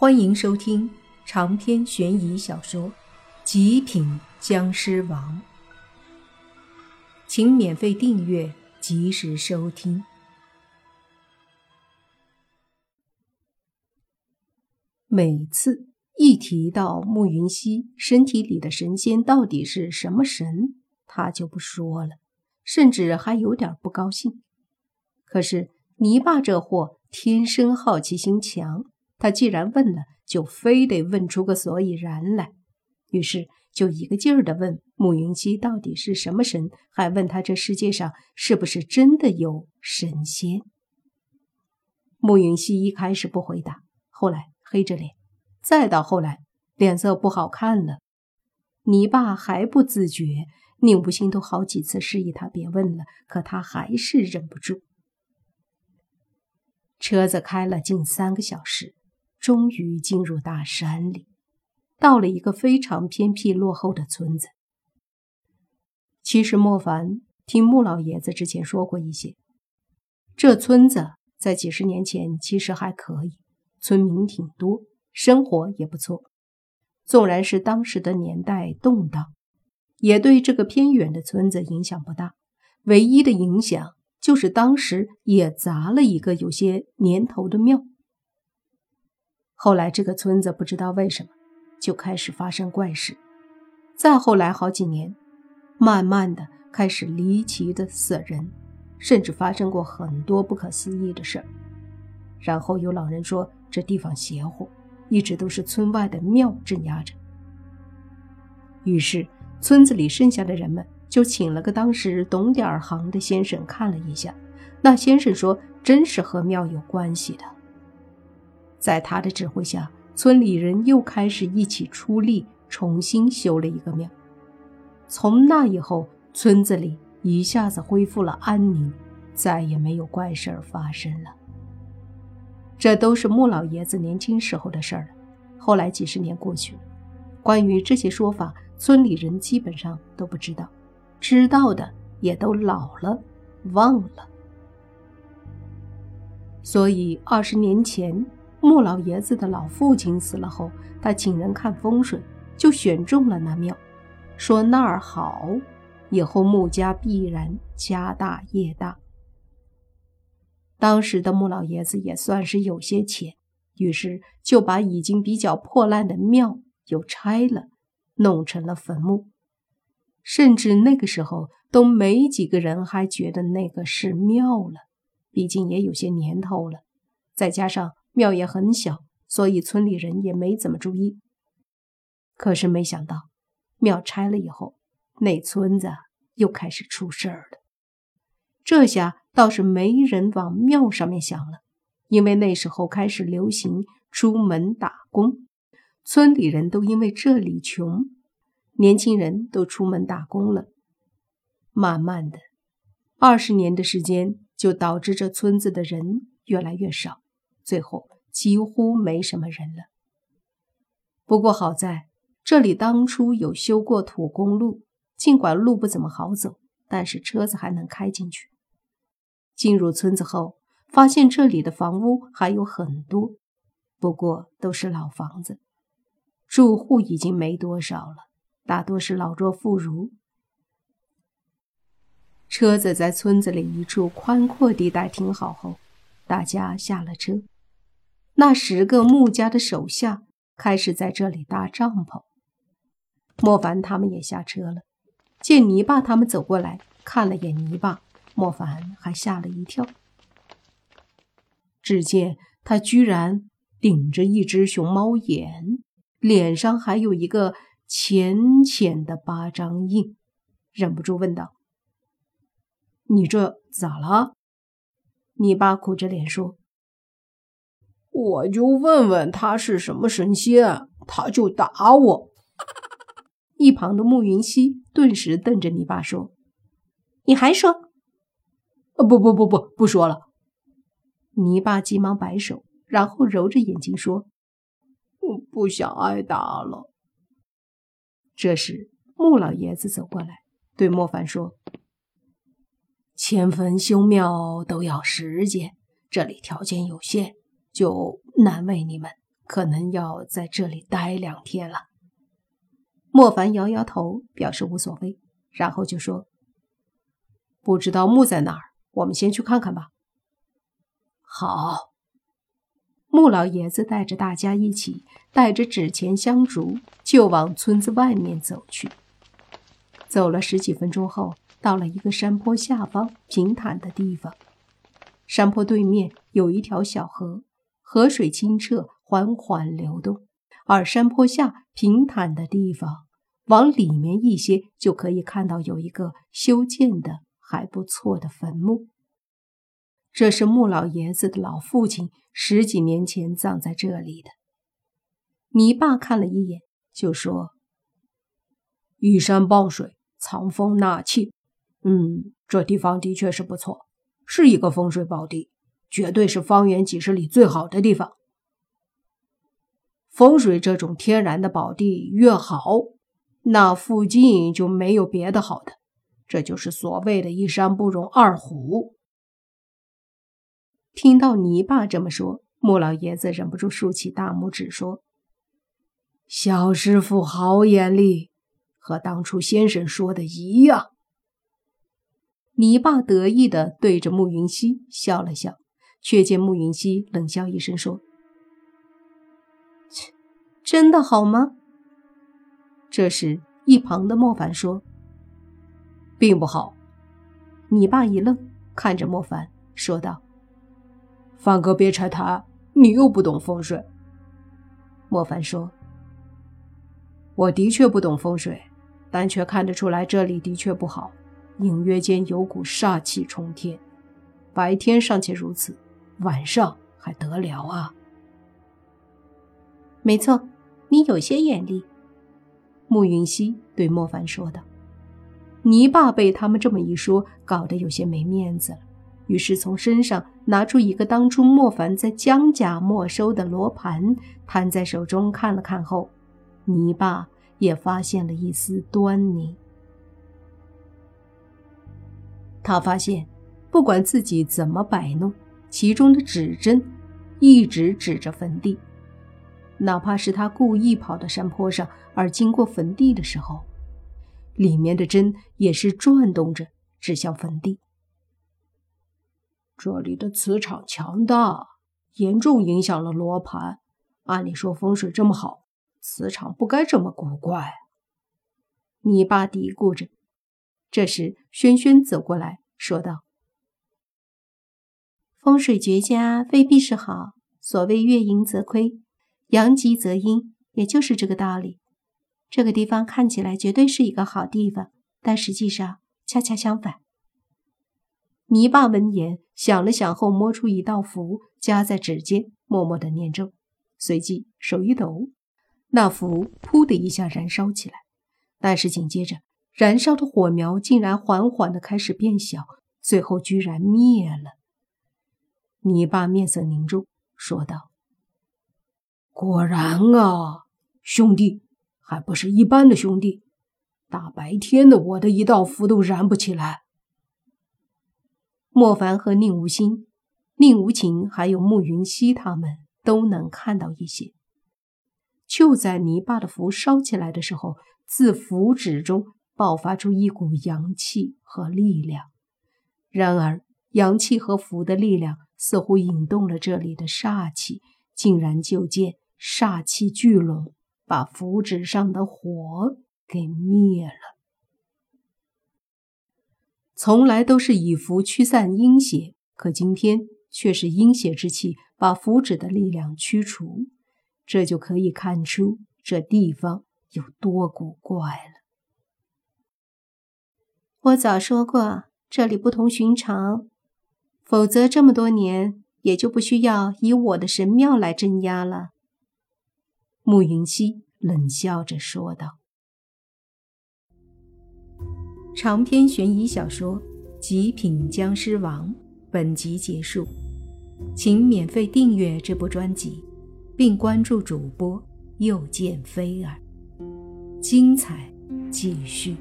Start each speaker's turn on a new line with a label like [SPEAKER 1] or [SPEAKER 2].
[SPEAKER 1] 欢迎收听长篇悬疑小说《极品僵尸王》，请免费订阅，及时收听。每次一提到慕云熙身体里的神仙到底是什么神，他就不说了，甚至还有点不高兴。可是泥巴这货天生好奇心强。他既然问了，就非得问出个所以然来，于是就一个劲儿地问慕云熙到底是什么神，还问他这世界上是不是真的有神仙。慕云熙一开始不回答，后来黑着脸，再到后来脸色不好看了。你爸还不自觉，宁不心都好几次示意他别问了，可他还是忍不住。车子开了近三个小时。终于进入大山里，到了一个非常偏僻落后的村子。其实莫凡听穆老爷子之前说过一些，这村子在几十年前其实还可以，村民挺多，生活也不错。纵然是当时的年代动荡，也对这个偏远的村子影响不大。唯一的影响就是当时也砸了一个有些年头的庙。后来，这个村子不知道为什么就开始发生怪事。再后来好几年，慢慢的开始离奇的死人，甚至发生过很多不可思议的事儿。然后有老人说这地方邪乎，一直都是村外的庙镇压着。于是村子里剩下的人们就请了个当时懂点行的先生看了一下。那先生说，真是和庙有关系的。在他的指挥下，村里人又开始一起出力，重新修了一个庙。从那以后，村子里一下子恢复了安宁，再也没有怪事儿发生了。这都是穆老爷子年轻时候的事儿了。后来几十年过去了，关于这些说法，村里人基本上都不知道，知道的也都老了，忘了。所以二十年前。穆老爷子的老父亲死了后，他请人看风水，就选中了那庙，说那儿好，以后穆家必然家大业大。当时的穆老爷子也算是有些钱，于是就把已经比较破烂的庙又拆了，弄成了坟墓。甚至那个时候都没几个人还觉得那个是庙了，毕竟也有些年头了，再加上。庙也很小，所以村里人也没怎么注意。可是没想到，庙拆了以后，那村子又开始出事儿了。这下倒是没人往庙上面想了，因为那时候开始流行出门打工，村里人都因为这里穷，年轻人都出门打工了。慢慢的，二十年的时间就导致这村子的人越来越少。最后几乎没什么人了。不过好在这里当初有修过土公路，尽管路不怎么好走，但是车子还能开进去。进入村子后，发现这里的房屋还有很多，不过都是老房子，住户已经没多少了，大多是老弱妇孺。车子在村子里一处宽阔地带停好后，大家下了车。那十个穆家的手下开始在这里搭帐篷。莫凡他们也下车了，见泥巴他们走过来，看了眼泥巴，莫凡还吓了一跳。只见他居然顶着一只熊猫眼，脸上还有一个浅浅的巴掌印，忍不住问道：“你这咋了？”泥巴苦着脸说。
[SPEAKER 2] 我就问问他是什么神仙，他就打我。
[SPEAKER 1] 一旁的慕云熙顿时瞪着你爸说：“你还说？
[SPEAKER 2] 啊不不不不不说了。”
[SPEAKER 1] 泥巴急忙摆手，然后揉着眼睛说：“
[SPEAKER 2] 我不想挨打了。”
[SPEAKER 1] 这时，穆老爷子走过来，对莫凡说：“迁坟修庙都要时间，这里条件有限。”就难为你们，可能要在这里待两天了。莫凡摇摇头，表示无所谓，然后就说：“不知道墓在哪儿，我们先去看看吧。”
[SPEAKER 2] 好。
[SPEAKER 1] 穆老爷子带着大家一起，带着纸钱香烛，就往村子外面走去。走了十几分钟后，到了一个山坡下方平坦的地方。山坡对面有一条小河，河水清澈，缓缓流动。而山坡下平坦的地方，往里面一些就可以看到有一个修建的还不错的坟墓。这是穆老爷子的老父亲十几年前葬在这里的。你爸看了一眼，就说：“
[SPEAKER 2] 依山傍水，藏风纳气。嗯，这地方的确是不错，是一个风水宝地，绝对是方圆几十里最好的地方。风水这种天然的宝地越好，那附近就没有别的好的，这就是所谓的一山不容二虎。”
[SPEAKER 1] 听到泥爸这么说，穆老爷子忍不住竖起大拇指说：“
[SPEAKER 2] 小师傅好眼力，和当初先生说的一样。”
[SPEAKER 1] 泥爸得意地对着穆云溪笑了笑，却见慕云溪冷笑一声说：“切，真的好吗？”这时，一旁的莫凡说：“
[SPEAKER 2] 并不好。”
[SPEAKER 1] 你爸一愣，看着莫凡说道。
[SPEAKER 2] 范哥，别拆台，你又不懂风水。
[SPEAKER 1] 莫凡说：“
[SPEAKER 2] 我的确不懂风水，但却看得出来这里的确不好，隐约间有股煞气冲天。白天尚且如此，晚上还得了啊？”
[SPEAKER 1] 没错，你有些眼力。”慕云溪对莫凡说道。泥爸被他们这么一说，搞得有些没面子了。于是从身上拿出一个当初莫凡在江家没收的罗盘，摊在手中看了看后，泥巴也发现了一丝端倪。他发现，不管自己怎么摆弄，其中的指针一直指着坟地，哪怕是他故意跑到山坡上而经过坟地的时候，里面的针也是转动着指向坟地。
[SPEAKER 2] 这里的磁场强大，严重影响了罗盘。按理说风水这么好，磁场不该这么古怪。
[SPEAKER 1] 你爸嘀咕着。这时，轩轩走过来说道：“风水绝佳未必是好，所谓月盈则亏，阳极则阴，也就是这个道理。这个地方看起来绝对是一个好地方，但实际上恰恰相反。”泥巴闻言想了想后，摸出一道符，夹在指尖，默默的念咒，随即手一抖，那符“噗”的一下燃烧起来。但是紧接着，燃烧的火苗竟然缓缓的开始变小，最后居然灭了。泥巴面色凝重，说道：“
[SPEAKER 2] 果然啊，兄弟，还不是一般的兄弟。大白天的，我的一道符都燃不起来。”
[SPEAKER 1] 莫凡和宁无心、宁无情，还有慕云溪，他们都能看到一些。就在泥巴的符烧起来的时候，自符纸中爆发出一股阳气和力量。然而，阳气和符的力量似乎引动了这里的煞气，竟然就见煞气聚拢，把符纸上的火给灭了。从来都是以符驱散阴邪，可今天却是阴邪之气把符纸的力量驱除，这就可以看出这地方有多古怪了。我早说过，这里不同寻常，否则这么多年也就不需要以我的神庙来镇压了。慕云溪冷笑着说道。长篇悬疑小说《极品僵尸王》本集结束，请免费订阅这部专辑，并关注主播又见菲儿，精彩继续。